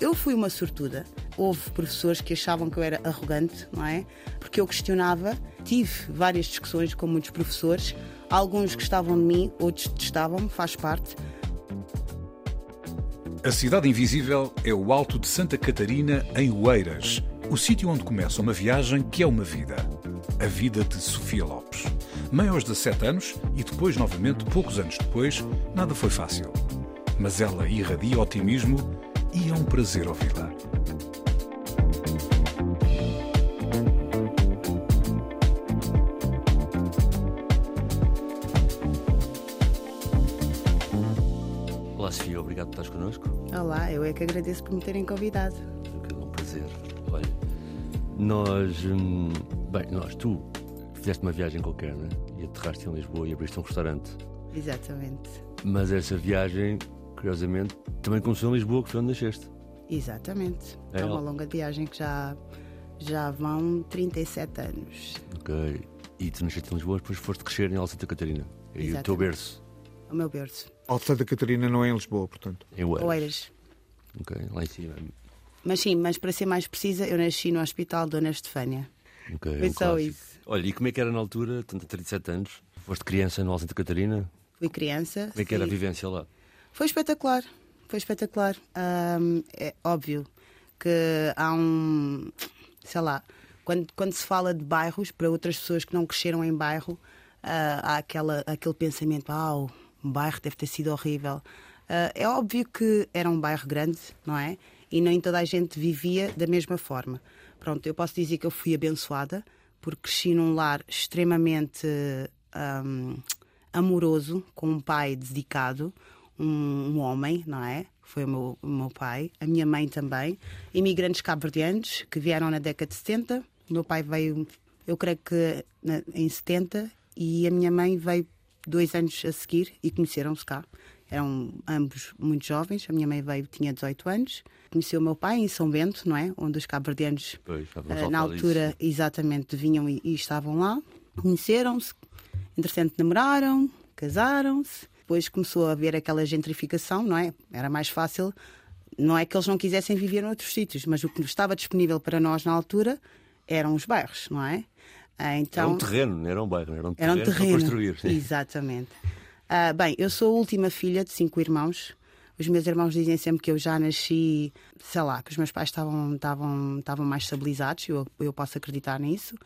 Eu fui uma sortuda. Houve professores que achavam que eu era arrogante, não é? Porque eu questionava. Tive várias discussões com muitos professores. Alguns gostavam de mim, outros detestavam-me, faz parte. A Cidade Invisível é o Alto de Santa Catarina, em Oeiras, o sítio onde começa uma viagem que é uma vida. A vida de Sofia Lopes. Mãe aos 17 anos e depois, novamente, poucos anos depois, nada foi fácil. Mas ela irradia otimismo e é um prazer ouvi-la. Olá Sofia, obrigado por estares connosco. Olá, eu é que agradeço por me terem convidado. É um prazer. Olha, nós. hum, bem, nós, tu fizeste uma viagem qualquer, né? E aterraste em Lisboa e abriste um restaurante. Exatamente. Mas essa viagem, curiosamente, também começou em Lisboa, que foi onde nasceste. Exatamente. É, É, uma longa viagem que já, já vão 37 anos. Ok. E tu nasceste em Lisboa, depois foste crescer em Alta Santa Catarina. E o teu Exatamente. berço O meu berço. Alto Santa Catarina não é em Lisboa, portanto. em Oeiras. Oeiras. Ok, lá em cima. Mas sim, mas para ser mais precisa, eu nasci no Hospital Dona Estefânia. É Foi um só clássico. isso. Olha, e como é que era na altura, tanto 37 anos? Foste criança no Alta Santa Catarina? Fui criança. Como é que era a sim. vivência lá? Foi espetacular, foi espetacular. É óbvio que há um, sei lá, quando, quando se fala de bairros, para outras pessoas que não cresceram em bairro, ah, há aquela, aquele pensamento, ah, o bairro deve ter sido horrível. Ah, é óbvio que era um bairro grande, não é? E nem toda a gente vivia da mesma forma. Pronto, eu posso dizer que eu fui abençoada, porque cresci num lar extremamente ahm, amoroso, com um pai dedicado, um, um homem, não é? Foi o meu, o meu pai, a minha mãe também, imigrantes cabo-verdianos que vieram na década de 70. O meu pai veio, eu creio que na- em 70, e a minha mãe veio dois anos a seguir e conheceram-se cá. Eram ambos muito jovens. A minha mãe veio, tinha 18 anos. Conheceu o meu pai em São Bento, não é? Onde os cabo-verdianos Uh, lá na altura, disso. exatamente, vinham e, e estavam lá, conheceram-se, entretanto namoraram, casaram-se, depois começou a haver aquela gentrificação, não é? Era mais fácil, não é que eles não quisessem viver noutros sítios, mas o que estava disponível para nós na altura eram os bairros, não é? Ah, Era Então, um terreno, não era um bairro, era um era terreno, um terreno. para construir. sim. Exatamente. Ah, bem, eu sou a última filha de cinco irmãos. Os meus irmãos dizem sempre que eu já nasci, sei lá, que os meus pais estavam, estavam, estavam mais estabilizados, eu, eu posso acreditar nisso.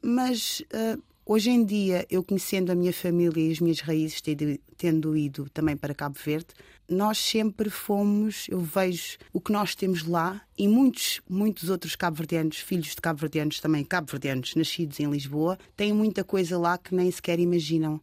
Mas ah, hoje em dia, eu conhecendo a minha família e as minhas raízes, tendo, tendo ido também para Cabo Verde, nós sempre fomos, eu vejo o que nós temos lá e muitos, muitos outros cabo-verdianos, filhos de cabo-verdianos também, cabo-verdianos, nascidos em Lisboa, têm muita coisa lá que nem sequer imaginam.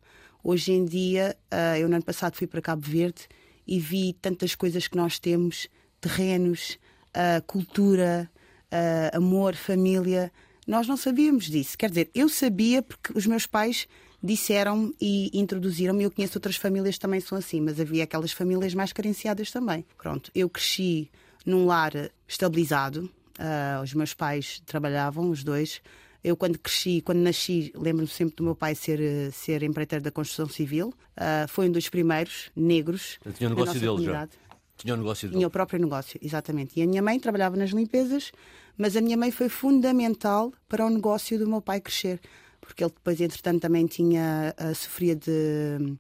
Hoje em dia, ah, eu no ano passado fui para Cabo Verde e vi tantas coisas que nós temos, terrenos, ah, cultura, ah, amor, família. Nós não sabíamos disso. Quer dizer, eu sabia porque os meus pais disseram e introduziram-me. Eu conheço outras famílias que também são assim, mas havia aquelas famílias mais carenciadas também. Pronto, eu cresci num lar estabilizado. ah, os meus pais trabalhavam, os dois. Eu, quando cresci, quando nasci, lembro-me sempre do meu pai ser, eh, ser empreiteiro da construção civil. Ah, foi um dos primeiros negros. Eu tinha da negócio dele já. comunidade. Tinha o negócio dele. Tinha o próprio negócio, exatamente. E a minha mãe trabalhava nas limpezas, mas a minha mãe foi fundamental para o negócio do meu pai crescer. Porque ele depois, entretanto, também tinha, ah, sofria de.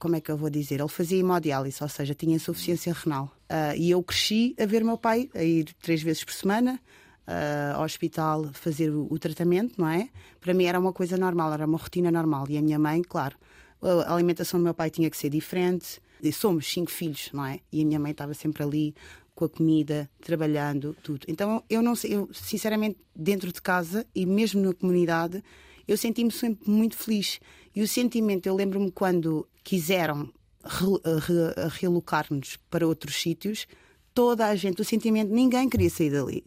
Como é que eu vou dizer? Ele fazia hemodiálise, ou seja, tinha insuficiência renal. Ah, e eu cresci a ver meu pai a ir três vezes por semana ah, ao hospital fazer o, o tratamento, não é? Para mim era uma coisa normal, era uma rotina normal. E a minha mãe, claro, a alimentação do meu pai tinha que ser diferente. E somos cinco filhos, não é? E a minha mãe estava sempre ali com a comida, trabalhando, tudo. Então eu não sei, eu sinceramente dentro de casa e mesmo na comunidade, eu senti-me sempre muito feliz. E o sentimento, eu lembro-me quando quiseram re, re, realocar-nos para outros sítios, toda a gente, o sentimento, ninguém queria sair dali.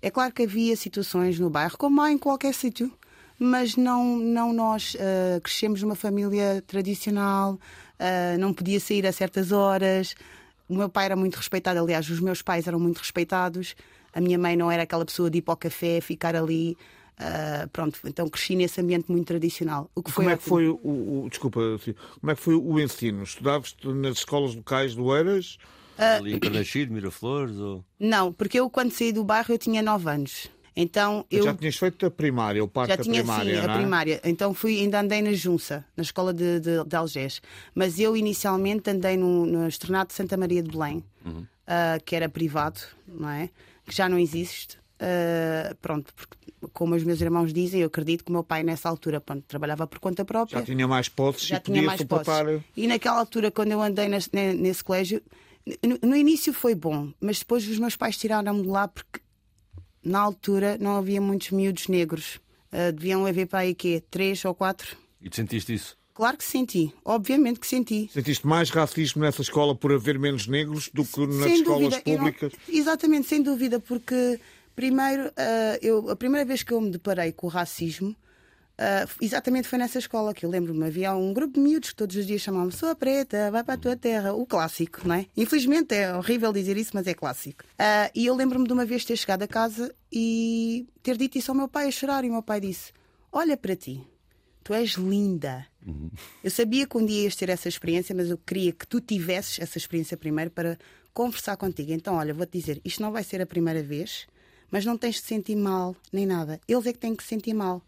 É claro que havia situações no bairro, como há em qualquer sítio, mas não, não nós uh, crescemos numa família tradicional, uh, não podia sair a certas horas. O meu pai era muito respeitado, aliás, os meus pais eram muito respeitados. A minha mãe não era aquela pessoa de ir para o café, ficar ali. Uh, pronto, então cresci nesse ambiente muito tradicional. O que como é que foi o, o, desculpa, como é que foi o ensino? Estudavas nas escolas locais do Eiras? Uh, Ali em Carnaxide, Miraflores? Ou... Não, porque eu quando saí do bairro eu tinha 9 anos. Então eu já tinhas feito a primária, o parque já tinha, primária, sim, a é? primária. Então fui ainda andei na Junça, na escola de, de, de Algés. Mas eu inicialmente andei no, no Estrenato de Santa Maria de Belém, uhum. uh, que era privado, não é? Que já não existe. Uh, pronto, porque, como os meus irmãos dizem, eu acredito que o meu pai nessa altura pronto, trabalhava por conta própria. Já tinha mais posses já tinha mais posses. E naquela altura, quando eu andei nesse, nesse colégio, no, no, início foi bom, mas depois os meus pais tiraram-me de lá porque na altura não havia muitos miúdos negros. Uh, deviam haver para aí quê? Três ou quatro? E tu sentiste isso? Claro que senti, obviamente que senti. Sentiste mais racismo nessa escola por haver menos negros do que nas sem escolas dúvida, públicas? Não, exatamente, sem dúvida, porque primeiro, uh, eu, a primeira vez que eu me deparei com o racismo Uh, exatamente foi nessa escola que eu lembro-me. Havia um grupo de miúdos que todos os dias chamavam Sou a preta, vai para a tua terra. O clássico, não é? Infelizmente é horrível dizer isso, mas é clássico. Uh, e eu lembro-me de uma vez ter chegado a casa e ter dito isso ao meu pai a chorar. E o meu pai disse: Olha para ti, tu és linda. Uhum. Eu sabia que um dia ias ter essa experiência, mas eu queria que tu tivesses essa experiência primeiro para conversar contigo. Então, olha, vou-te dizer: isto não vai ser a primeira vez, mas não tens de sentir mal nem nada. Eles é que têm que se sentir mal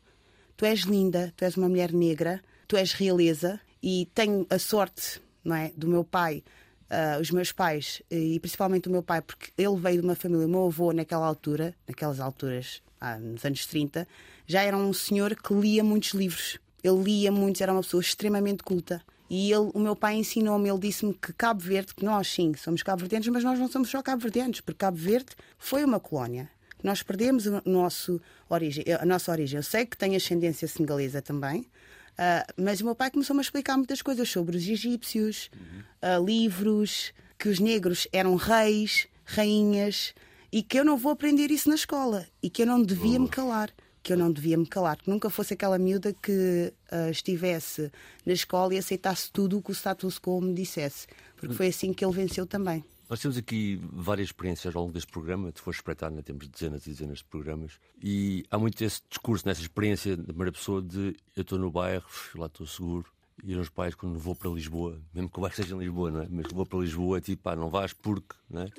tu és linda, tu és uma mulher negra, tu és realeza e tenho a sorte, não é, do meu pai, uh, os meus pais e principalmente o meu pai, porque ele veio de uma família, o meu avô naquela altura, naquelas alturas, ah, nos anos 30, já era um senhor que lia muitos livros. Ele lia muitos, era uma pessoa extremamente culta. E ele, o meu pai ensinou-me, ele disse-me que Cabo Verde, que nós sim somos cabo-verdianos, mas nós não somos só cabo-verdianos, porque Cabo Verde foi uma colónia nós perdemos o nosso origem, a nossa origem. Eu sei que tem ascendência senegalesa também, uh, mas o meu pai começou-me a explicar muitas coisas sobre os egípcios, uhum. uh, livros, que os negros eram reis, rainhas, e que eu não vou aprender isso na escola e que eu não devia me calar. Que eu não devia me calar, que nunca fosse aquela miúda que uh, estivesse na escola e aceitasse tudo o que o status quo me dissesse, porque foi assim que ele venceu também. Nós temos aqui várias experiências ao longo deste programa, tu foste espreitar, né? temos dezenas e dezenas de programas, e há muito esse discurso, nessa experiência da primeira pessoa de eu estou no bairro, lá estou seguro, e os pais, quando vou para Lisboa, mesmo que o bairro seja em Lisboa, não é? mas vou para Lisboa, é tipo, pá, não vais porque. Não é?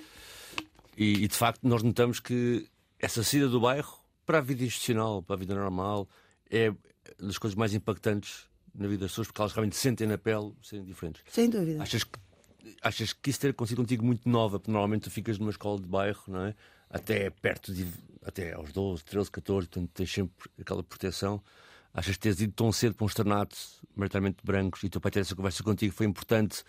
e, e, de facto, nós notamos que essa saída do bairro para a vida institucional, para a vida normal, é das coisas mais impactantes na vida das pessoas, porque elas realmente sentem na pele serem diferentes. Sem dúvida. Achas que achas que isso ter acontecido contigo muito nova, porque normalmente tu ficas numa escola de bairro, não é? Até perto de. até aos 12, 13, 14, portanto tens sempre aquela proteção. Achas que teres ido tão cedo para um externato, maioritariamente brancos, e teu pai ter essa conversa contigo foi importante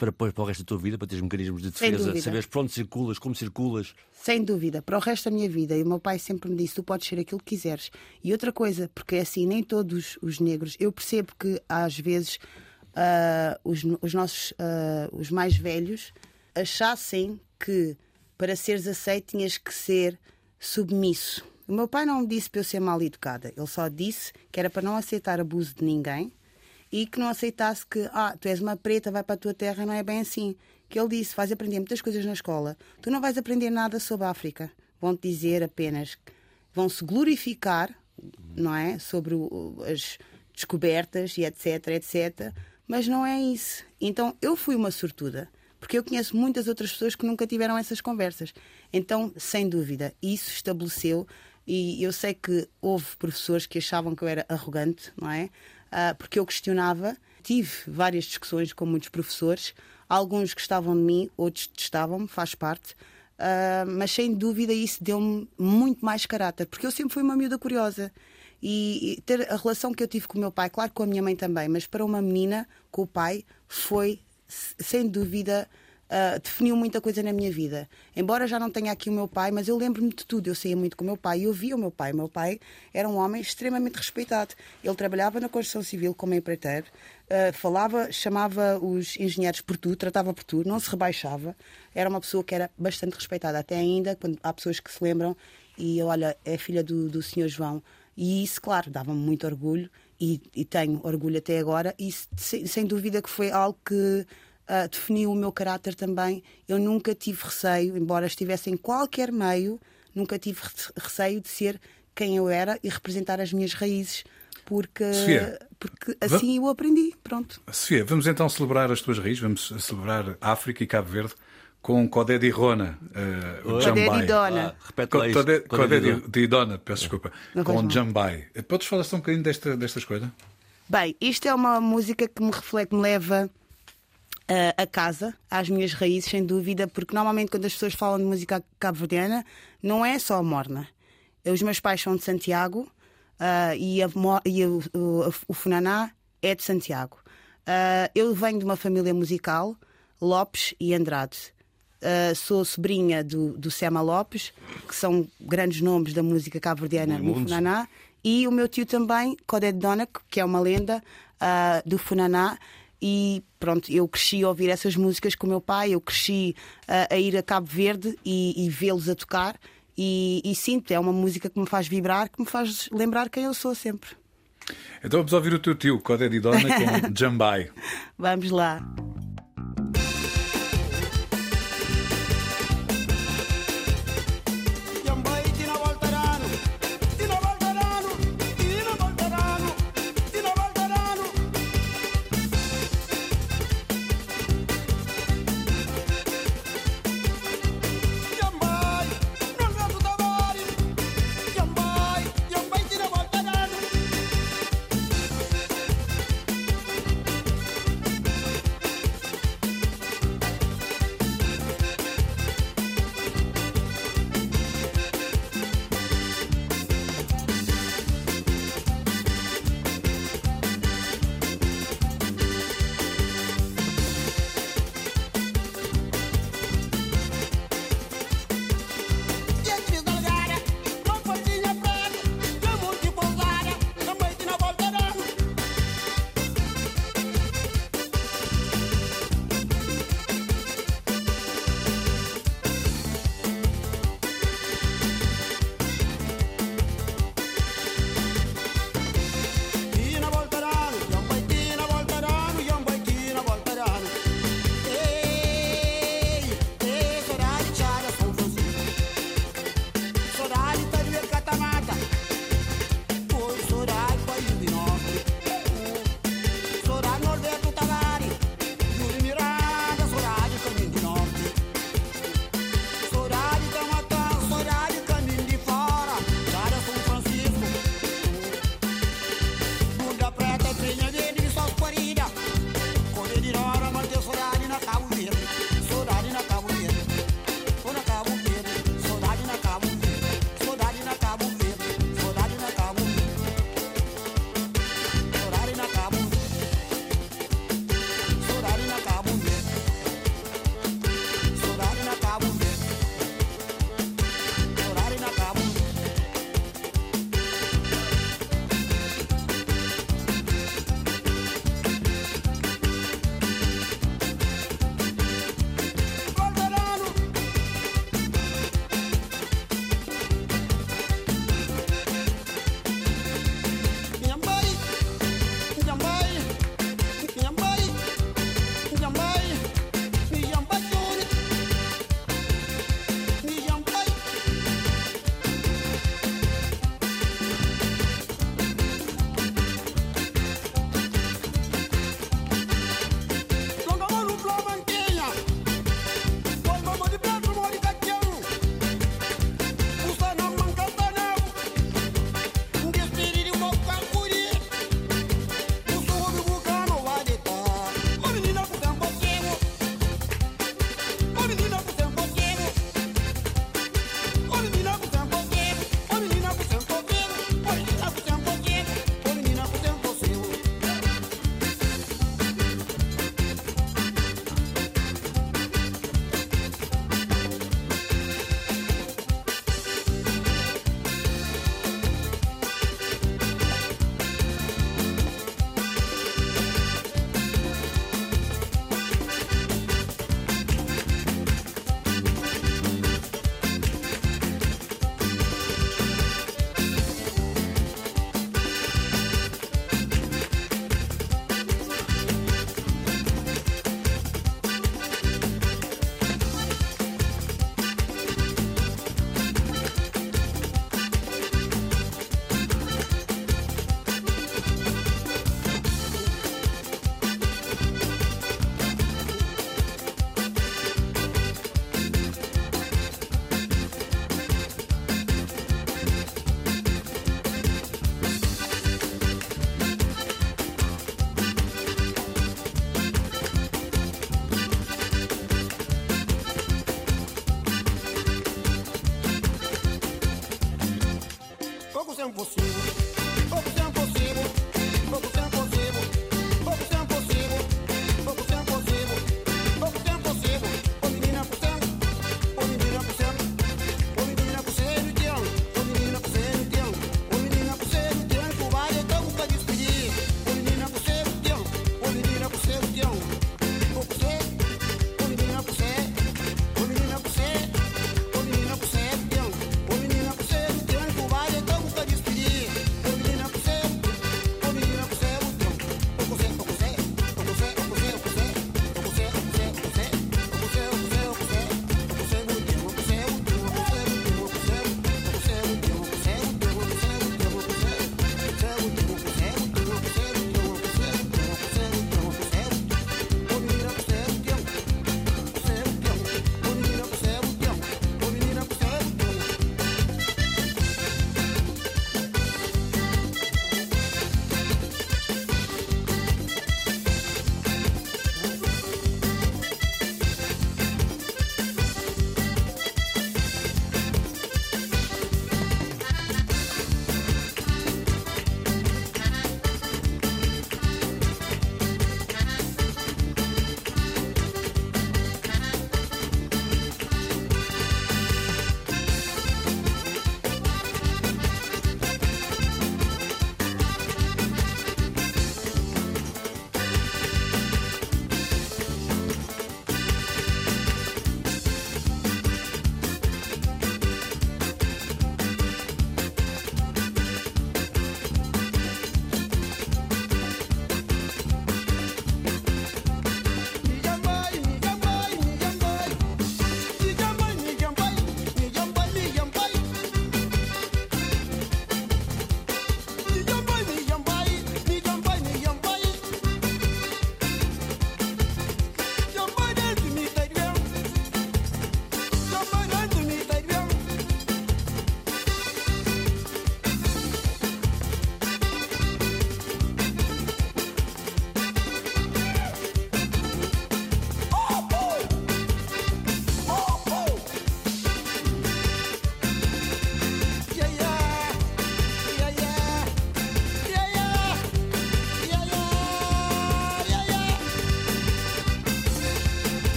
para, para o resto da tua vida, para teres mecanismos de defesa, saberes para onde circulas, como circulas? Sem dúvida, para o resto da minha vida. E o meu pai sempre me disse: tu podes ser aquilo que quiseres. E outra coisa, porque é assim, nem todos os negros, eu percebo que às vezes uh, os, os, nossos uh, os mais velhos achassem que para seres aceito tinhas que ser submisso. O meu pai não me disse para eu ser mal educada, ele só disse que era para não aceitar abuso de ninguém e que não aceitasse que, ah, tu és uma preta, vai para a tua terra, não é bem assim. Que ele disse: vais aprender muitas coisas na escola, tu não vais aprender nada sobre a África. Vão-te dizer apenas, vão-se glorificar, não é? Sobre o, as descobertas e etc, etc. Mas não é isso. Então eu fui uma sortuda, porque eu conheço muitas outras pessoas que nunca tiveram essas conversas. Então, sem dúvida, isso estabeleceu. E eu sei que houve professores que achavam que eu era arrogante, não é? Uh, porque eu questionava. Tive várias discussões com muitos professores. Alguns gostavam de mim, outros testavam-me, faz parte. Uh, mas sem dúvida isso deu-me muito mais caráter, porque eu sempre fui uma miúda curiosa e, ter a relação que eu tive com o meu pai, claro com a minha mãe também, mas para uma menina, com o pai, foi sem dúvida uh, definiu muita coisa na minha vida. Embora já não tenha aqui o meu pai, mas eu lembro-me de tudo. Eu saía muito com o meu pai e eu via o meu pai. O meu pai era um homem extremamente respeitado. Ele trabalhava na construção civil como empreiteiro, uh, falava, chamava os engenheiros por tu, tratava por tu, não se rebaixava. Era uma pessoa que era bastante respeitada. Até ainda, quando há pessoas que se lembram, e olha, é filha do, do senhor João. E isso, claro, dava-me muito orgulho e, e, tenho orgulho até agora. E sem, sem dúvida que foi algo que uh, definiu o meu caráter também. Eu nunca tive receio, embora estivesse em qualquer meio, nunca tive receio de ser quem eu era e representar as minhas raízes. Porque, porque assim eu aprendi. Pronto. Sofia, vamos então celebrar as tuas raízes, vamos celebrar África e Cabo Verde com Codé de Rona, uh, o Codé de Dona. Ah, repete lá Codé, Codé de, de Dona, peço desculpa, Não com Jambai. Podes falar só um bocadinho desta, destas coisas? Bem, isto é uma música que me reflete, me leva uh, a casa, às minhas raízes, sem dúvida, porque normalmente quando as pessoas falam de música cabo-verdiana, não é só a morna. Os meus pais são de Santiago uh, e, a, e o, o, o, Funaná é de Santiago. Uh, eu venho de uma família musical, Lopes e Andrade. Uh, sou sobrinha do, do Sema Lopes, que são grandes nomes da música cabo-verdiana no Funaná, e o meu tio também, Codé de Dona, que é uma lenda uh, do Funaná. E pronto, eu cresci a ouvir essas músicas com o meu pai, eu cresci uh, a ir a Cabo Verde e, e vê-los a tocar. E, e sinto, é uma música que me faz vibrar, que me faz lembrar quem eu sou sempre. Então vamos ouvir o teu tio, Codé de Dona, com Jambai. vamos lá. eu um você.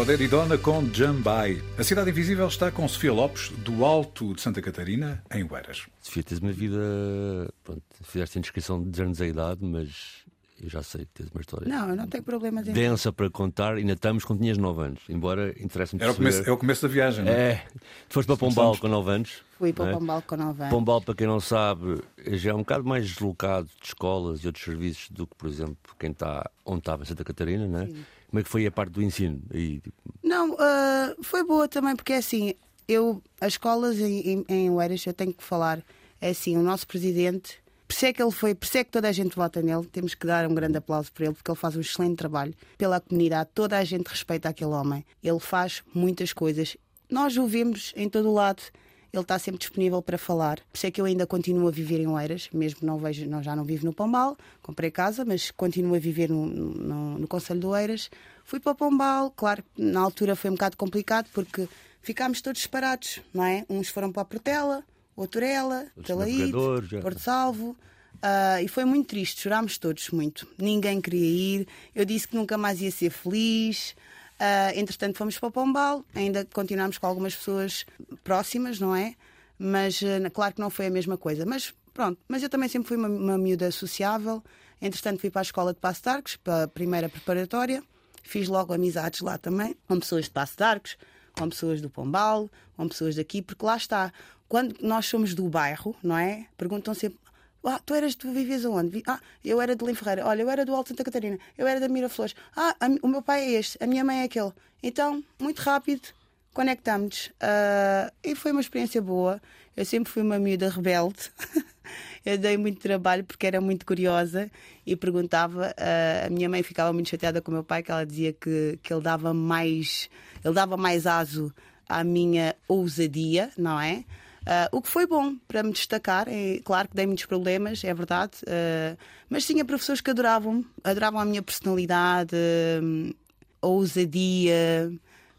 Codé Dona com Jambai. A Cidade Invisível está com Sofia Lopes, do Alto de Santa Catarina, em Oeiras. Sofia, tens uma vida. Pronto, fizeste a inscrição de anos a idade, mas eu já sei que tens uma história. Não, eu não tenho problemas em. Densa para contar, ainda estamos quando tinhas 9 anos. Embora interesse-me Era o começo, é o começo da viagem, não é? É. Tu foste para Pombal com 9 anos. Fui para é? Pombal com 9 anos. Pombal, para quem não sabe, já é um bocado mais deslocado de escolas e outros serviços do que, por exemplo, quem está onde estava em Santa Catarina, não é? Como é que foi a parte do ensino? Tipo, Não, ah, foi boa também, porque é assim, eu, as escolas em, em, em Oeiras, eu tenho que falar, é assim, o nosso presidente, por isso é que ele foi, por isso é que toda a gente vota nele, temos que dar um grande aplauso por ele, porque ele faz um excelente trabalho pela comunidade, toda a gente respeita aquele homem, ele faz muitas coisas, nós o vemos em todo o lado. Ele está sempre disponível para falar. Por isso é que eu ainda continuo a viver em Oeiras, mesmo não vejo, não, já não vivo no Pombal, comprei casa, mas continuo a viver no, no, no Conselho de Oeiras. Fui para o Pombal, claro, na altura foi um bocado complicado porque ficámos todos separados, não é? Uns foram para a Portela, outro Ela, Outros Talaíde. Porto Salvo. ah, e foi muito triste, chorámos todos muito. Ninguém queria ir. Eu disse que nunca mais ia ser feliz. Ah, entretanto, fomos para o Pombal, ainda continuámos com algumas pessoas próximas, não é? Mas ah, claro que não foi a mesma coisa. Mas pronto, mas eu também sempre fui uma, uma miúda sociável. Entretanto, fui para a escola de Passo Arcos, para a primeira preparatória. Fiz logo amizades lá também, com pessoas de Passo Arcos, com pessoas do Pombal, com pessoas daqui, porque lá está. Quando nós somos do bairro, não é? Perguntam sempre. Ah, tu eras, tu vivias aonde? Ah, eu era de Lim Ferreira. Olha, eu era do Alto Santa Catarina. Eu era da Miraflores. Ah, a o meu pai é este, a minha mãe é aquele. Então, muito rápido, conectámos. Ah, e foi uma experiência boa. Eu sempre fui uma miúda rebelde. eu dei muito trabalho porque era muito curiosa e perguntava. Uh, a minha mãe ficava muito chateada com o meu pai, que ela dizia que, que ele dava mais, ele dava mais aso à minha ousadia, não é? Uh, o que foi bom para me destacar. É, claro que dei muitos problemas, é verdade, uh, mas tinha professores que adoravam, adoravam a minha personalidade, a ousadia.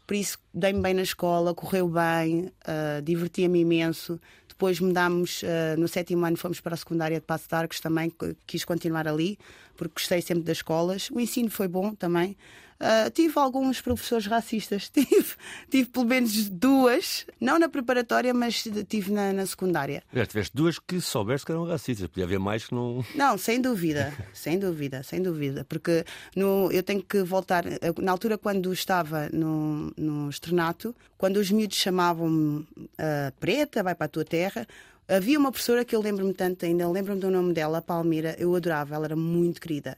Por isso, dei-me bem na escola, correu bem, uh, divertia-me imenso. Depois mudámos, uh, no sétimo ano fomos para a secundária de Passo de Arcos também, quis continuar ali, porque gostei sempre das escolas. O ensino foi bom também. Uh, tive alguns professores racistas, tive, tive pelo menos duas, não na preparatória, mas tive na, na secundária. Já tiveste duas que soubeste que eram racistas, podia haver mais que não. Não, sem dúvida, sem dúvida, sem dúvida, porque no, eu tenho que voltar. Na altura, quando estava no, no externato, quando os miúdos chamavam-me uh, preta, vai para a tua terra, havia uma professora que eu lembro-me tanto ainda, lembro-me do nome dela, Palmeira, eu adorava, ela era muito querida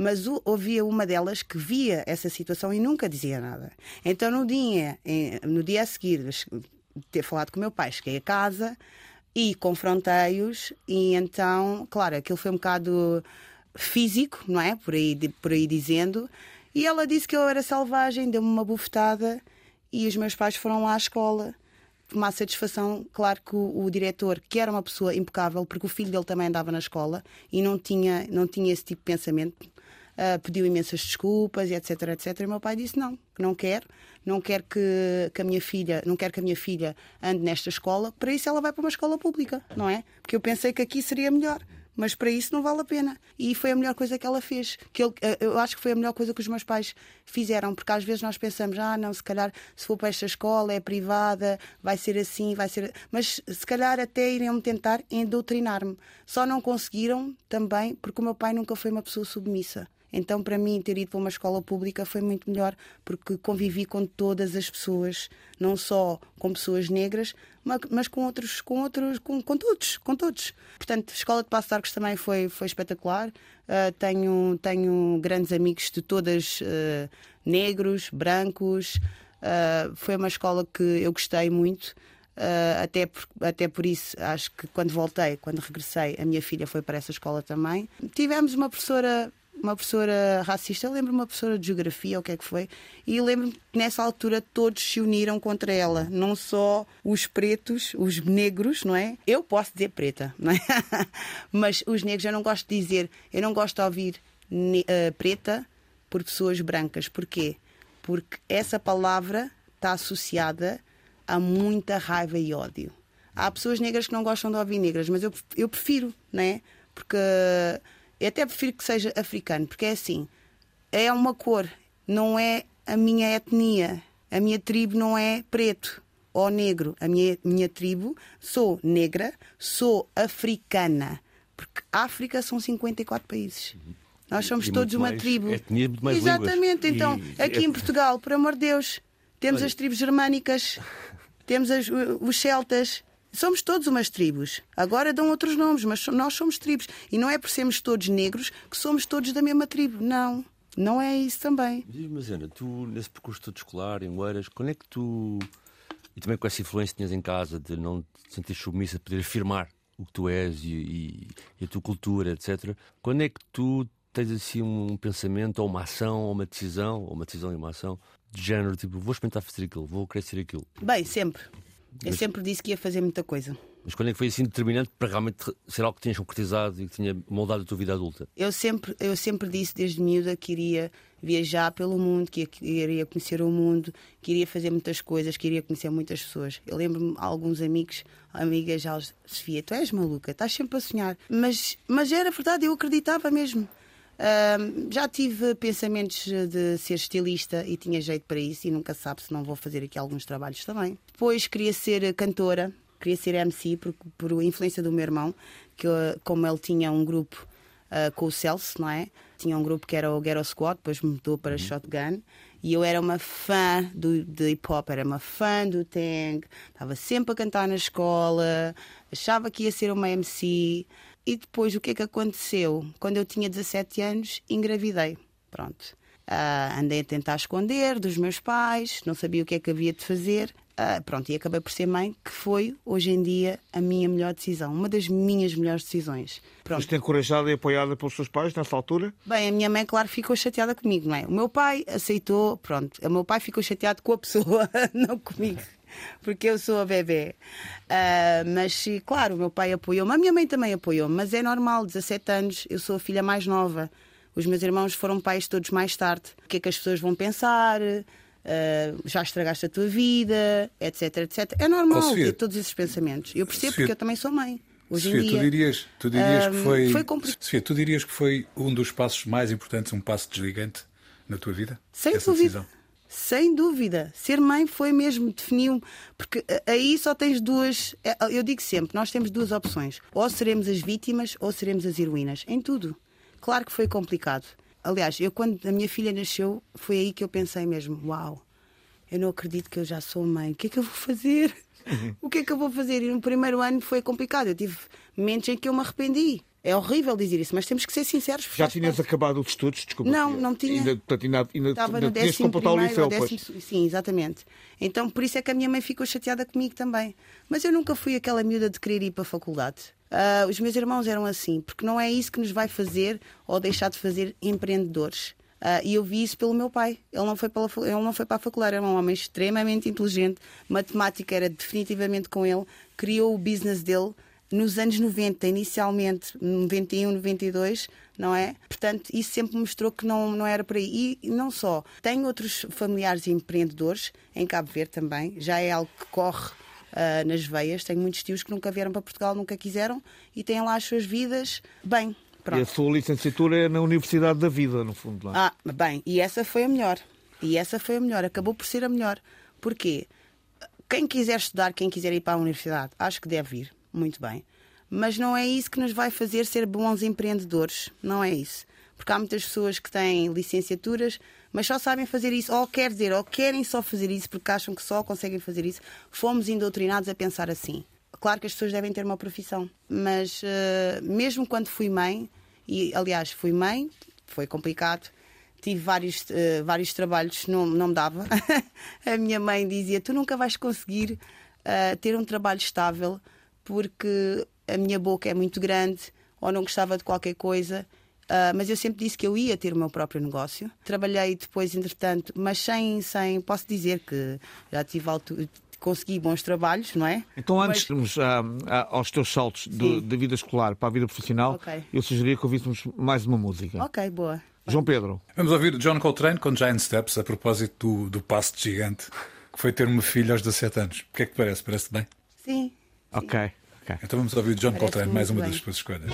mas havia uma delas que via essa situação e nunca dizia nada. Então, no dia, no dia a seguir ter falado com o meu pai, cheguei a casa e confrontei-os, e então, claro, aquilo foi um bocado físico, não é? Por aí, por aí dizendo. E ela disse que eu era selvagem, deu-me uma bufetada e os meus pais foram lá à escola tomar satisfação, claro que o, o, diretor, que era uma pessoa impecável, porque o filho dele também andava na escola e não tinha, não tinha esse tipo de pensamento, uh, pediu imensas desculpas e etc, etc. E meu pai disse não, não quer, não quer que, que a minha filha, não quer que a minha filha ande nesta escola, para isso ela vai para uma escola pública, não é? Porque eu pensei que aqui seria melhor mas para isso não vale a pena. E foi a melhor coisa que ela fez. Que ele, eh, eu acho que foi a melhor coisa que os meus pais fizeram, porque às vezes nós pensamos, ah, não, se calhar se for para esta escola é privada, vai ser assim, vai ser. Mas se calhar até iriam tentar endoutrinar-me. Só não conseguiram também porque o meu pai nunca foi uma pessoa submissa. Então, para mim, ter ido para uma escola pública foi muito melhor, porque convivi com todas as pessoas, não só com pessoas negras, mas com outros, com outros, com, com todos, com todos. Portanto, a escola de Passo de Arcos também foi, foi espetacular. Uh, tenho, tenho grandes amigos de todas, uh, negros, brancos. Uh, foi uma escola que eu gostei muito. Uh, até, por, até por isso, acho que quando voltei, quando regressei, a minha filha foi para essa escola também. Tivemos uma professora uma professora racista, eu lembro uma professora de geografia, o que é que foi, e lembro que nessa altura todos se uniram contra ela, não só os pretos, os negros, não é? Eu posso dizer preta, não é? Mas os negros eu não gosto de dizer, eu não gosto de ouvir uh, preta por pessoas brancas. Porquê? Porque essa palavra está associada a muita raiva e ódio. Há pessoas negras que não gostam de ouvir negras, mas eu, eu prefiro, não é? Porque eu até prefiro que seja africano, porque é assim: é uma cor, não é a minha etnia. A minha tribo não é preto ou negro. A minha, minha tribo, sou negra, sou africana. Porque África são 54 países. Nós somos e todos uma tribo. Etnia, muito mais Exatamente. línguas. Então, E- aqui em Portugal, por amor de Deus, temos Olha. as tribos germânicas, temos as- os celtas. Somos todos umas tribos. Agora dão outros nomes, mas nós somos tribos. E não é por sermos todos negros que somos todos da mesma tribo. Não. Não é isso também. Diz-me, Ana, tu nesse percurso todo escolar, em Oeiras, quando é que tu. E também com essa influência que tinhas em casa de não te sentir submissa, de poder afirmar o que tu és e, e- e a tua cultura, etc. Quando é que tu tens assim um pensamento, ou uma ação, ou uma decisão, ou uma decisão e uma ação, de género, tipo, vou experimentar fazer aquilo, vou querer ser aquilo. Bem, sempre. Eu Mas- sempre disse que ia fazer muita coisa. Mas quando é que foi assim determinante para realmente ser algo que tinhas concretizado e que tinha moldado a tua vida adulta? Eu sempre, eu sempre disse desde miúda que iria viajar pelo mundo, que ia- que iria conhecer o mundo, que iria fazer muitas coisas, que iria conhecer muitas pessoas. Eu lembro-me alguns amigos, amigas, já Sofia, tu és maluca, estás sempre a sonhar. Mas, mas era verdade, eu acreditava mesmo. Já tive pensamentos de ser estilista e tinha jeito para isso e nunca sabe se não vou fazer aqui alguns trabalhos também. Depois queria ser cantora, queria ser MC por, por influência do meu irmão, que como ele tinha um grupo ah, com o Celso, não é? Tinha um grupo que era o Ghetto Squad, depois mudou para Shotgun. E eu era uma fã do, de hip hop, era uma fã do Tang, estava sempre a cantar na escola, achava que ia ser uma MC. E depois o que é que aconteceu? Quando eu tinha 17 anos, engravidei. Pronto. Ah, andei a tentar esconder dos meus pais, não sabia o que é que havia de fazer. Uh, pronto, e acabei por ser mãe, que foi hoje em dia a minha melhor decisão, uma das minhas melhores decisões. Pronto. Foste encorajada e apoiada pelos seus pais nessa altura? Bem, a minha mãe, claro, ficou chateada comigo, não é? O meu pai aceitou, pronto, o meu pai ficou chateado com a pessoa, não comigo. Porque eu sou a bebê. Uh, mas, claro, o meu pai apoiou-me. A minha mãe também apoiou-me. Mas é normal, 17 anos, eu sou a filha mais nova. Os meus irmãos foram pais todos mais tarde. O que é que as pessoas vão pensar? Uh, já estragaste a tua vida, etc, etc. É normal ter todos esses pensamentos. Eu percebo Sofia, porque eu também sou mãe. Hoje Sofia, em dia, tu dirias, tu dirias que foi, foi complicado. Sofia, tu dirias que foi um dos passos mais importantes, um passo desligante na tua vida? Sem dúvida. Decisão? Sem dúvida. Ser mãe foi mesmo, definiu Porque aí só tens duas. É, eu digo sempre: nós temos duas opções. Ou seremos as vítimas ou seremos as heroínas. Em tudo. Claro que foi complicado. Aliás, eu quando a minha filha nasceu, foi aí que eu pensei mesmo: uau, eu não acredito que eu já sou mãe, o que é que eu vou fazer? Uhum. O que é que eu vou fazer? E no primeiro ano foi complicado, eu tive momentos em que eu me arrependi. É horrível dizer isso, mas temos que ser sinceros. Já tinhas parte. acabado os estudos? Desculpa. Não, não tinha. Ainda, portanto, ainda, ainda, Estava ainda no décimo completar o liceu, décimo, Sim, exatamente. Então, por isso é que a minha mãe ficou chateada comigo também. Mas eu nunca fui aquela miúda de querer ir para a faculdade. Uh, os meus irmãos eram assim, porque não é isso que nos vai fazer ou deixar de fazer empreendedores. Uh, e eu vi isso pelo meu pai. Ele não, foi pela, ele não foi para a faculdade, era um homem extremamente inteligente, matemática era definitivamente com ele, criou o business dele nos anos 90, inicialmente, 91, 92, não é? Portanto, isso sempre mostrou que não, não era por aí. E não só, tenho outros familiares empreendedores, em Cabo Verde também, já é algo que corre uh, nas veias. Tenho muitos tios que nunca vieram para Portugal, nunca quiseram e têm lá as suas vidas bem. Pronto. E a sua licenciatura é na Universidade da Vida, no fundo. Lá. Ah, bem, e essa foi a melhor. E essa foi a melhor, acabou por ser a melhor. Porquê? Quem quiser estudar, quem quiser ir para a universidade, acho que deve ir, muito bem. Mas não é isso que nos vai fazer ser bons empreendedores, não é isso. Porque há muitas pessoas que têm licenciaturas, mas só sabem fazer isso, ou quer dizer, ou querem só fazer isso porque acham que só conseguem fazer isso. Fomos indoutrinados a pensar assim. Claro que as pessoas devem ter uma profissão, mas uh, mesmo quando fui mãe, e aliás fui mãe, foi complicado, tive vários, uh, vários trabalhos, não, não me dava. a minha mãe dizia: Tu nunca vais conseguir uh, ter um trabalho estável porque a minha boca é muito grande ou não gostava de qualquer coisa. Uh, mas eu sempre disse que eu ia ter o meu próprio negócio. Trabalhei depois, entretanto, mas sem, sem posso dizer que já tive altura, consegui bons trabalhos, não é? Então, antes de irmos ah, ah, aos teus saltos da vida escolar para a vida profissional, okay. eu sugeria que ouvíssemos mais uma música. Ok, boa. João Pedro. Vamos ouvir John Coltrane com Giant Steps a propósito do, do passo de gigante que foi ter uma filha aos 17 anos. O que é que parece? Parece bem? Sim. Ok. okay. Então vamos ouvir John Parece Coltrane, mais uma bem. das suas escolhas.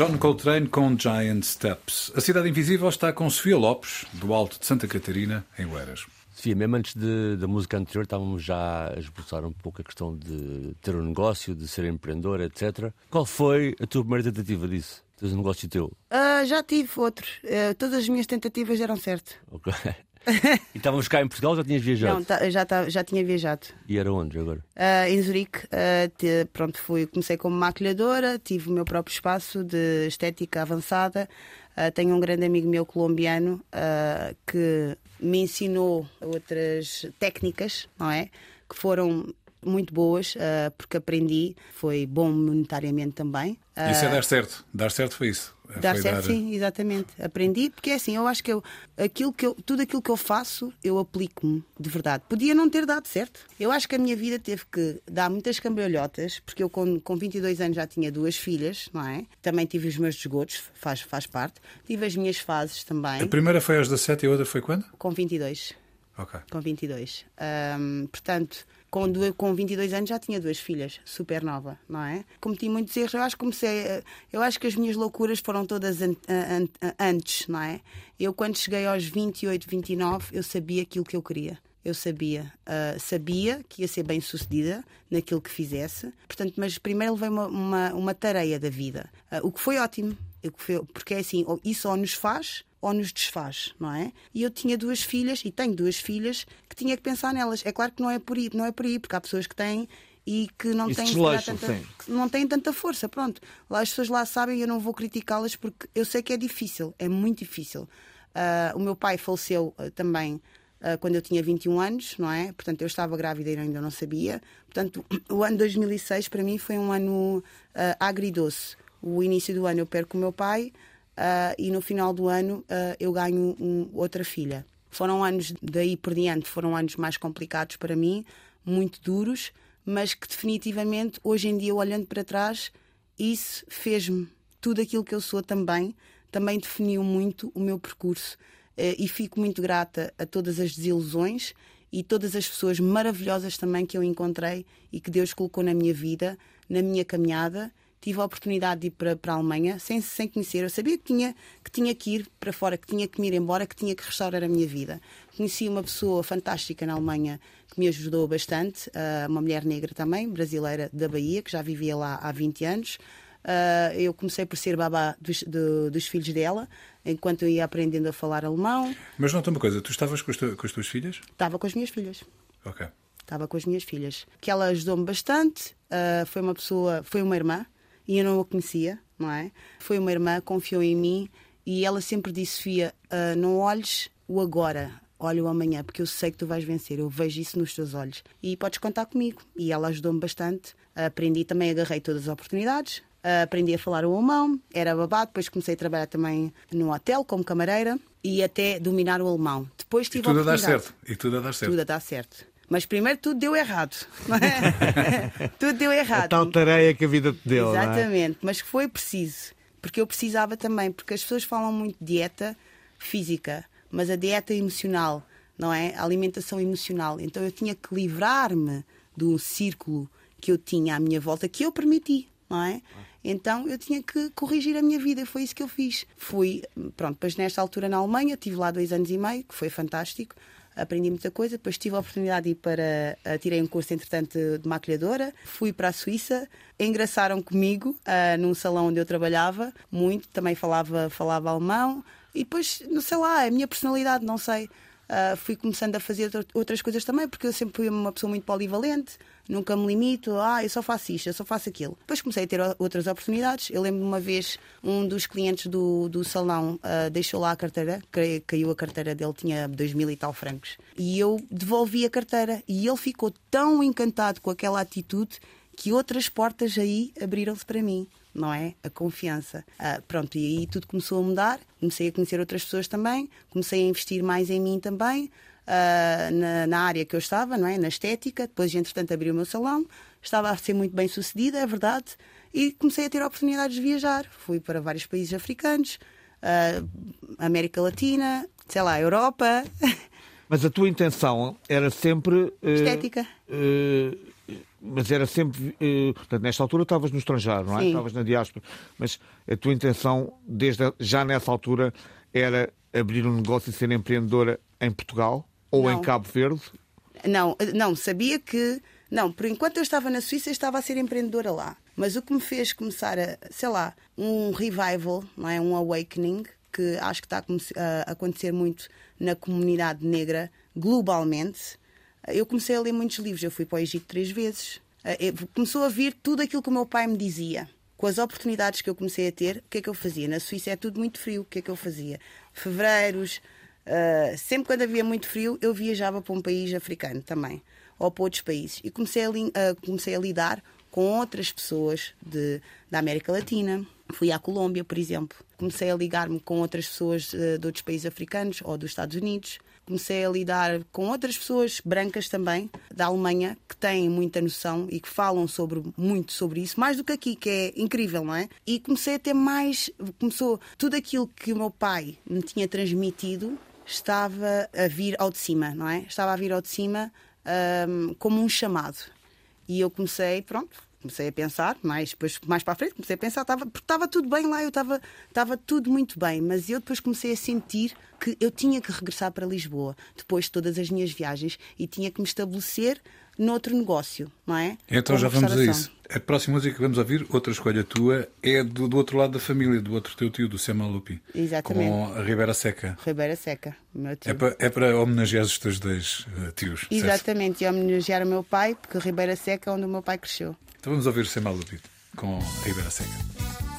John Coltrane com Giant Steps. A Cidade Invisível está com Sofia Lopes, do Alto de Santa Catarina, em Oeiras. Sofia, mesmo antes de, da música anterior, estávamos já a esboçar um pouco a questão de ter um negócio, de ser empreendedor, etc. Qual foi a tua primeira tentativa disso? Tens um negócio teu? Uh, já tive outro. Uh, todas as minhas tentativas deram certo. Ok. e estávamos cá em Portugal já tinhas viajado? Não, tá, já, tá, já tinha viajado. E era onde agora? Uh, em Zurique. Uh, te, pronto, fui, comecei como maquilhadora, tive o meu próprio espaço de estética avançada. Uh, tenho um grande amigo meu colombiano que me ensinou outras técnicas, não é? Que foram muito boas, porque aprendi. Foi bom monetariamente também. Isso é dar certo. Dar certo foi isso. Dar certo, dar... sim, exatamente. Aprendi, porque é assim, eu acho que eu, aquilo que eu, tudo aquilo que eu faço, eu aplico-me de verdade. Podia não ter dado certo. Eu acho que a minha vida teve que dar muitas cambalhotas, porque eu com, com 22 anos já tinha duas filhas, não é? Também tive os meus desgotos, faz, faz parte. Tive as minhas fases também. A primeira foi aos 17 e a outra foi quando? Com 22. Ok. Com 22. Um, portanto com, com 22 anos já tinha duas filhas, super nova, não é? Cometi muitos erros, eu acho que comecei, eu acho que as minhas loucuras foram todas an, an, an, antes, não é? Eu quando cheguei aos 28, 29, eu sabia aquilo que eu queria. Eu sabia, uh, sabia que ia ser bem sucedida naquilo que fizesse, portanto, mas primeiro levei uma, uma, uma tareia da vida, uh, o que foi ótimo, porque é assim, isso ou nos faz ou nos desfaz, não é? E eu tinha duas filhas, e tenho duas filhas, que tinha que pensar nelas. É claro que não é por aí, não é por aí porque há pessoas que têm e que não têm, tanta, que não têm tanta força. Pronto, lá as pessoas lá sabem e eu não vou criticá-las porque eu sei que é difícil, é muito difícil. Uh, o meu pai faleceu uh, também uh, quando eu tinha 21 anos, não é? Portanto, eu estava grávida e ainda não sabia. Portanto, o ano 2006 para mim foi um ano agridoce. O início do ano eu perco o meu pai, uh, e no final do ano uh, eu ganho um, outra filha. Foram anos daí por diante, foram anos mais complicados para mim, muito duros, mas que definitivamente hoje em dia, olhando para trás, isso fez-me tudo aquilo que eu sou também, também definiu muito o meu percurso. Uh, e fico muito grata a todas as desilusões e todas as pessoas maravilhosas também que eu encontrei e que Deus colocou na minha vida, na minha caminhada tive a oportunidade de ir para, para a Alemanha sem, sem conhecer. Eu sabia que tinha, que tinha que ir para fora, que tinha que me ir embora, que tinha que restaurar a minha vida. Conheci uma pessoa fantástica na Alemanha que me ajudou bastante, ah, uma mulher negra também, brasileira da Bahia, que já vivia lá há 20 anos. Uh, eu comecei por ser babá dos, do, dos, filhos dela, enquanto eu ia aprendendo a falar alemão. Mas não tem uma coisa, tu estavas com as, tu, com as tuas filhas? Estava com as minhas filhas. Ok. Estava com as minhas filhas. Que ela ajudou-me bastante, uh, foi uma pessoa, foi uma irmã, e eu não a conhecia, não é? Foi uma irmã, confiou em mim e ela sempre disse: Sofia, uh, não olhes o agora, olha o amanhã, porque eu sei que tu vais vencer, eu vejo isso nos teus olhos e podes contar comigo. E ela ajudou-me bastante, aprendi também, agarrei todas as oportunidades. Aprendi a falar o alemão, era babado, depois comecei a trabalhar também no hotel como camareira e até dominar o alemão. Depois tive e tudo a, a dar certo. E tudo a dar certo. Tudo a dar certo. Mas primeiro tudo deu errado. Tudo deu errado. A tal tareia que a vida te deu. É? Exatamente, é? mas foi preciso. Porque eu precisava também, porque as pessoas falam muito de dieta física, mas a dieta emocional, não é? A alimentação emocional. Então eu tinha que livrar-me de um círculo que eu tinha à minha volta, que eu permiti, não é? Então eu tinha que corrigir a minha vida, foi isso que eu fiz. Fui, pronto, depois nesta altura na Alemanha, tive lá dois anos e meio, que foi fantástico aprendi muita coisa. Depois tive a oportunidade de ir para. Uh, tirei um curso, entretanto, de maquilhadora. Fui para a Suíça. Engraçaram comigo uh, num salão onde eu trabalhava muito. Também falava, falava alemão. E depois, não sei lá, a minha personalidade, não sei. Uh, fui começando a fazer outras coisas também, porque eu sempre fui uma pessoa muito polivalente, nunca me limito, ah, eu só faço isto, eu só faço aquilo. Depois comecei a ter outras oportunidades. Eu lembro de uma vez um dos clientes do, do salão uh, deixou lá a carteira, caiu a carteira dele, tinha dois mil e tal francos. E eu devolvi a carteira e ele ficou tão encantado com aquela atitude que outras portas aí abriram-se para mim não é? A confiança. Uh, pronto, e aí tudo começou a mudar, comecei a conhecer outras pessoas também, comecei a investir mais em mim também, uh, na, na, área que eu estava, não é? Na estética, depois, entretanto, abri o meu salão, estava a ser muito bem sucedida, é verdade, e comecei a ter oportunidades de viajar. Fui para vários países africanos, uh, América Latina, sei lá, Europa. Mas a tua intenção era sempre. Estética. Uh, mas era sempre. Uh, portanto, nesta altura estavas no estrangeiro, não é? Estavas na diáspora. Mas a tua intenção, desde já nessa altura, era abrir um negócio e ser empreendedora em Portugal ou não. em Cabo Verde? Não, não, sabia que. Não, por enquanto eu estava na Suíça, eu estava a ser empreendedora lá. Mas o que me fez começar a, sei lá, um revival, não é? um awakening, que acho que está a acontecer muito na comunidade negra globalmente, eu comecei a ler muitos livros. Eu fui para o Egito três vezes. Eh, começou a vir tudo aquilo que o meu pai me dizia. Com as oportunidades que eu comecei a ter, o que é que eu fazia? Na Suíça é tudo muito frio. O que é que eu fazia? Fevereiros, uh, sempre quando havia muito frio, eu viajava para um país africano também, ou para outros países. E comecei a, uh, comecei a lidar com outras pessoas de, da América Latina. Fui à Colômbia, por exemplo. Comecei a ligar-me com outras pessoas uh, de outros países africanos ou dos Estados Unidos comecei a lidar com outras pessoas brancas também da Alemanha que têm muita noção e que falam sobre muito sobre isso, mais do que aqui, que é incrível, não é? E comecei a ter mais, começou tudo aquilo que o meu pai me tinha transmitido estava a vir ao de cima, não é? Estava a vir ao de cima um, como um chamado. E eu comecei, pronto, comecei a pensar, mais, depois, mais para a frente, comecei a pensar, estava, porque estava tudo bem lá, eu estava, estava tudo muito bem, mas eu depois comecei a sentir que eu tinha que regressar para Lisboa, depois de todas as minhas viagens, e tinha que me estabelecer noutro negócio, não é? Então já vamos a isso. A próxima música que vamos ouvir, outra escolha tua, é do, do outro lado da família, do outro teu tio, do Sema Lupi. Exatamente. Com a Ribeira Seca. Ribeira Seca, meu tio. É para, é para homenagear os teus dois uh, tios. Exatamente, certo? e homenagear o meu pai, porque Ribeira Seca é onde o meu pai cresceu. Então vamos ouvir o Sema Lupi com a Ribeira Seca.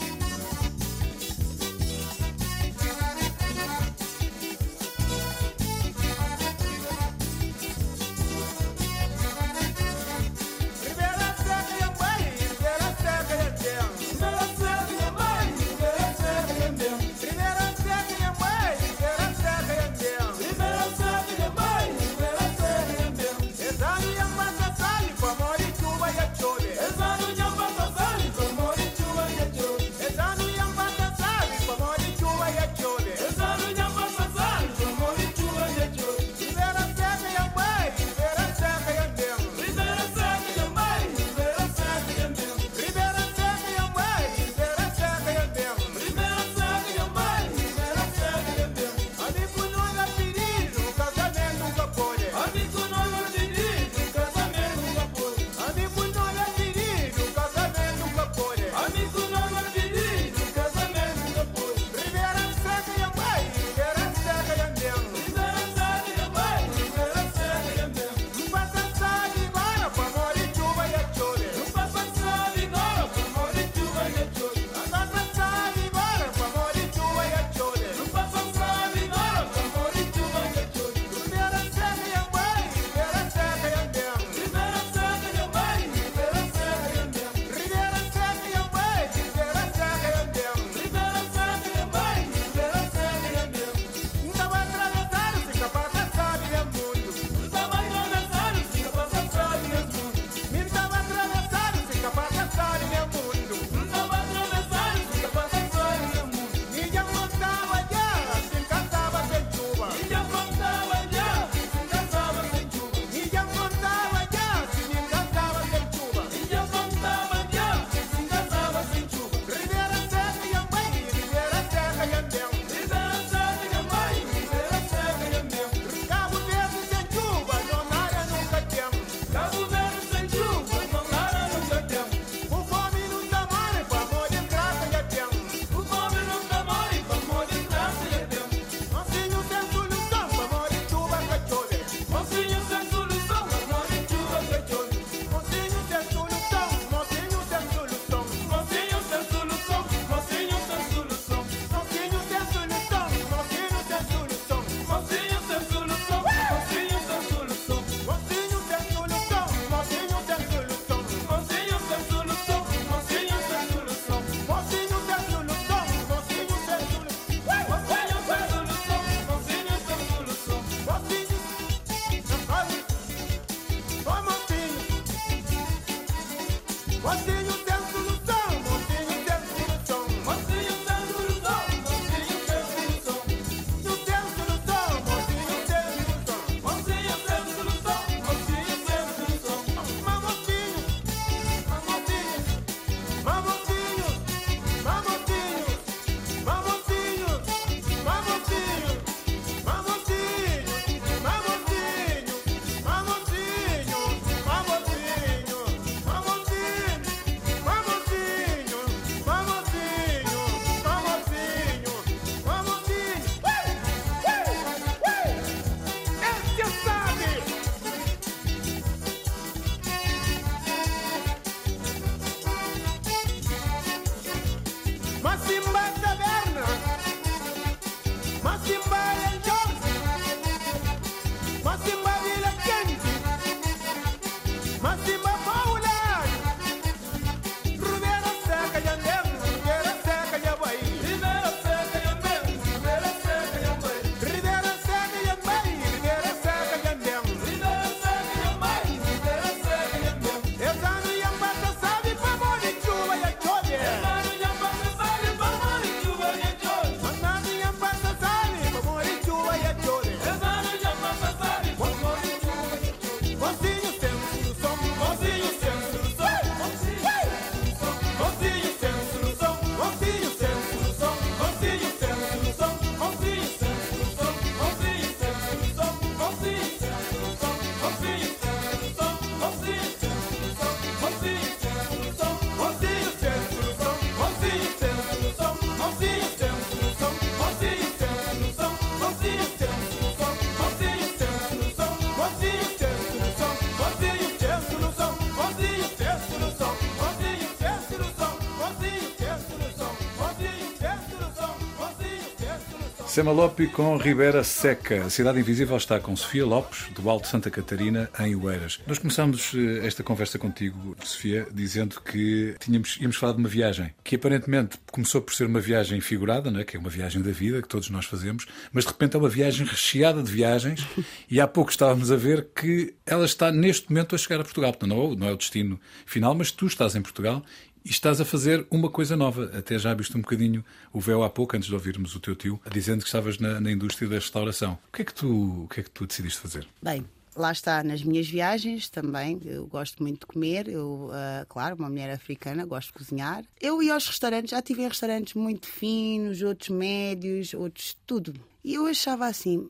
Semalopi com Ribeira Seca. A Cidade Invisível está com Sofia Lopes, do Alto Santa Catarina, em Oeiras. Nós começamos eh, esta conversa contigo, Sofia, dizendo que tínhamos, íamos falar de uma viagem, que aparentemente começou por ser uma viagem figurada, né? que é uma viagem da vida, que todos nós fazemos, mas de repente é uma viagem recheada de viagens e há pouco estávamos a ver que ela está neste momento a chegar a Portugal. Não, é não é o destino final, mas tu estás em Portugal e estás a fazer uma coisa nova. Até já viste um bocadinho o véu há pouco, antes de ouvirmos o teu tio, dizendo que estavas na, na indústria da restauração. O que, é que tu, o que é que tu decidiste fazer? Bem, lá está, nas minhas viagens também, eu gosto muito de comer, eu, uh, claro, uma mulher africana, gosto de cozinhar. Eu ia aos restaurantes, já estive em restaurantes muito finos, outros médios, outros tudo. E eu achava assim,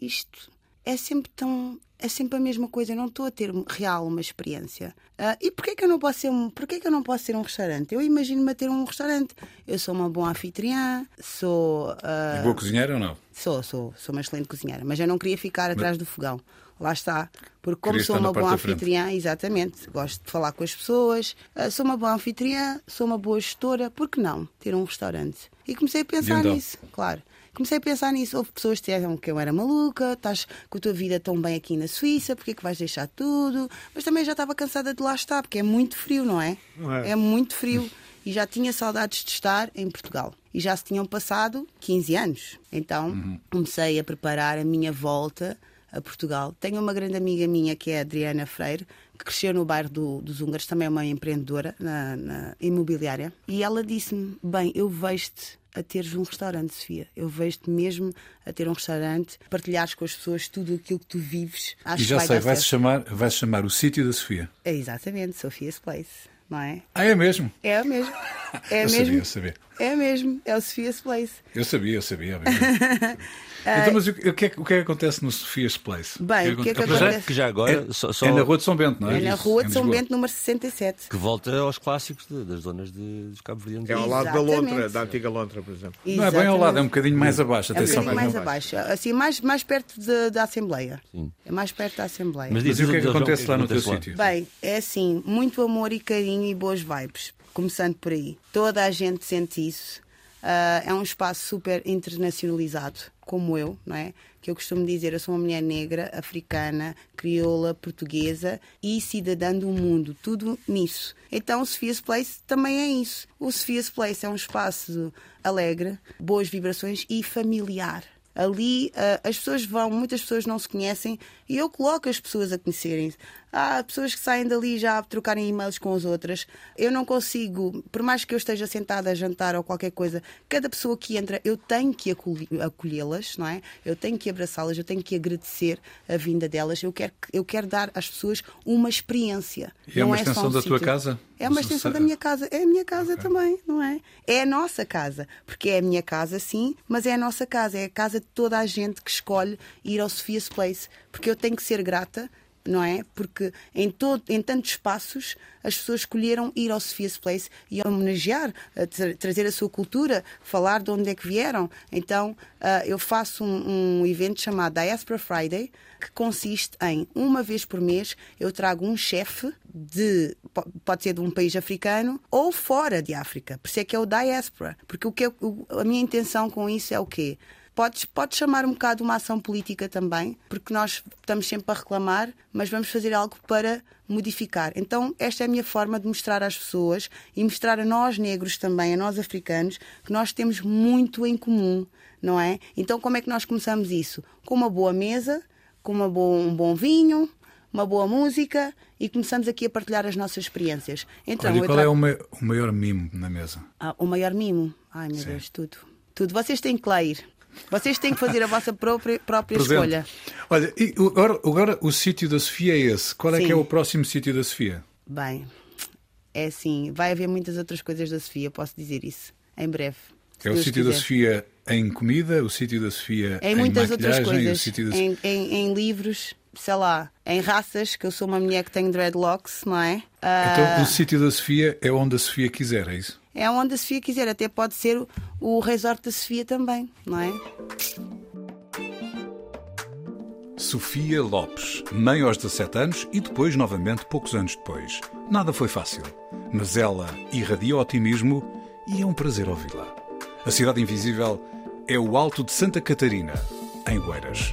isto é sempre tão é sempre a mesma coisa, eu não estou a ter real uma experiência. Uh, e porquê que eu não posso ser um, porquê que eu não posso ser um restaurante? Eu imagino-me a ter um restaurante. Eu sou uma boa anfitriã, sou. Uh, boa cozinheira ou não? Sou, sou, sou uma excelente cozinheira, mas eu não queria ficar atrás mas... do fogão. Lá está. Porque como sou uma boa anfitriã, exatamente, gosto de falar com as pessoas, uh, sou uma boa anfitriã, sou uma boa gestora, por que não ter um restaurante? E comecei a pensar então? nisso, claro comecei a pensar nisso. Houve pessoas que disseram que eu era maluca, estás com a tua vida tão bem aqui na Suíça, porque é que vais deixar tudo? Mas também já estava cansada de lá estar, porque é muito frio, não é? É. é muito frio. E já tinha saudades de estar em Portugal. E já se tinham passado 15 anos. Então uhum. comecei a preparar a minha volta a Portugal. Tenho uma grande amiga minha que é a Adriana Freire, que cresceu no bairro do, dos Húngaros, também é uma empreendedora na, na imobiliária. E ela disse-me: Bem, eu vejo-te a teres um restaurante, Sofia. Eu vejo-te mesmo a ter um restaurante, partilhares com as pessoas tudo aquilo que tu vives. Acho e já vai sei, vai-se chamar, vai chamar o sítio da Sofia. É exatamente, Sofia's Place, não é? Ah, é mesmo? É mesmo. É eu mesmo. Sabia, eu sabia. É mesmo, é o Sophia's Place. Eu sabia, eu sabia. então, mas o que, é, o que, é que acontece no Sophia's Place? Bem, o que é que, acontece? Que já agora. É, só, só... é na Rua de São Bento, não é? É na Rua de São Bento, número 67. Que volta aos clássicos de, das zonas de, dos Cabo Verdeanos. É ao lado Exatamente. da Lontra, da antiga Lontra, por exemplo. Exatamente. Não é bem ao lado, é um bocadinho mais abaixo. É um bocadinho mais abaixo. Assim, mais, mais perto de, da Assembleia. Sim. É mais perto da Assembleia. Mas, mas e o que é que acontece lá no teu sítio? Bem, é assim, muito amor e carinho e boas vibes. Começando por aí. Toda a gente sente isso Uh, é um espaço super internacionalizado, como eu, não é? Que eu costumo dizer, eu sou uma mulher negra, africana, crioula, portuguesa e cidadã do mundo, tudo nisso. Então o Sophia's Place também é isso. O Sophia's Place é um espaço alegre, boas vibrações e familiar ali uh, as pessoas vão, muitas pessoas não se conhecem e eu coloco as pessoas a conhecerem-se. Há pessoas que saem dali já a trocarem e-mails com as outras. Eu não consigo, por mais que eu esteja sentada a jantar ou qualquer coisa, cada pessoa que entra, eu tenho que acolhê-las, não é? Eu tenho que abraçá-las, eu tenho que agradecer a vinda delas. Eu quero, eu quero dar às pessoas uma experiência. E é uma é extensão um da sítio. tua casa? É uma extensão da minha casa. É a minha casa okay. também, não é? É a nossa casa. Porque é a minha casa, sim, mas é a nossa casa. É a casa de toda a gente que escolhe ir ao Sophia's Place. Porque eu tenho que ser grata não é? Porque em, todo, em tantos espaços as pessoas escolheram ir ao Sophia's Place e homenagear, a tra trazer a sua cultura, falar de onde é que vieram. Então uh, eu faço um, um evento chamado Diaspora Friday, que consiste em, uma vez por mês, eu trago um chefe de pode ser de um país africano ou fora de África. Por isso é que é o diaspora. Porque o que eu, a minha intenção com isso é o quê? Podes, pode chamar um bocado uma ação política também, porque nós estamos sempre a reclamar, mas vamos fazer algo para modificar. Então, esta é a minha forma de mostrar às pessoas e mostrar a nós negros também, a nós africanos, que nós temos muito em comum, não é? Então, como é que nós começamos isso? Com uma boa mesa, com uma boa, um bom vinho, uma boa música e começamos aqui a partilhar as nossas experiências. Então, Olha, qual trago... é o, ma o, maior mimo na mesa? Ah, o maior mimo? Ai, meu Sim. Deus, tudo. Tudo. Vocês têm que ler. Vocês têm que fazer a vossa própria, própria escolha. Olha, e agora, agora o sítio da Sofia é esse. Qual é Sim. que é o próximo sítio da Sofia? Bem, é assim, vai haver muitas outras coisas da Sofia, posso dizer isso, em breve. É o sítio da Sofia em comida, o sítio da Sofia em, em muitas outras coisas, da... em, em, em livros, sei lá, em raças, que eu sou uma mulher que tem dreadlocks, não é? Então uh... o sítio da Sofia é onde a Sofia quiser, é isso? É onde a Sofia quiser, até pode ser o resort da Sofia também, não é? Sofia Lopes, mãe aos 17 anos e depois, novamente, poucos anos depois. Nada foi fácil, mas ela irradia otimismo e é um prazer ouvi-la. A Cidade Invisível é o Alto de Santa Catarina, em Oeiras.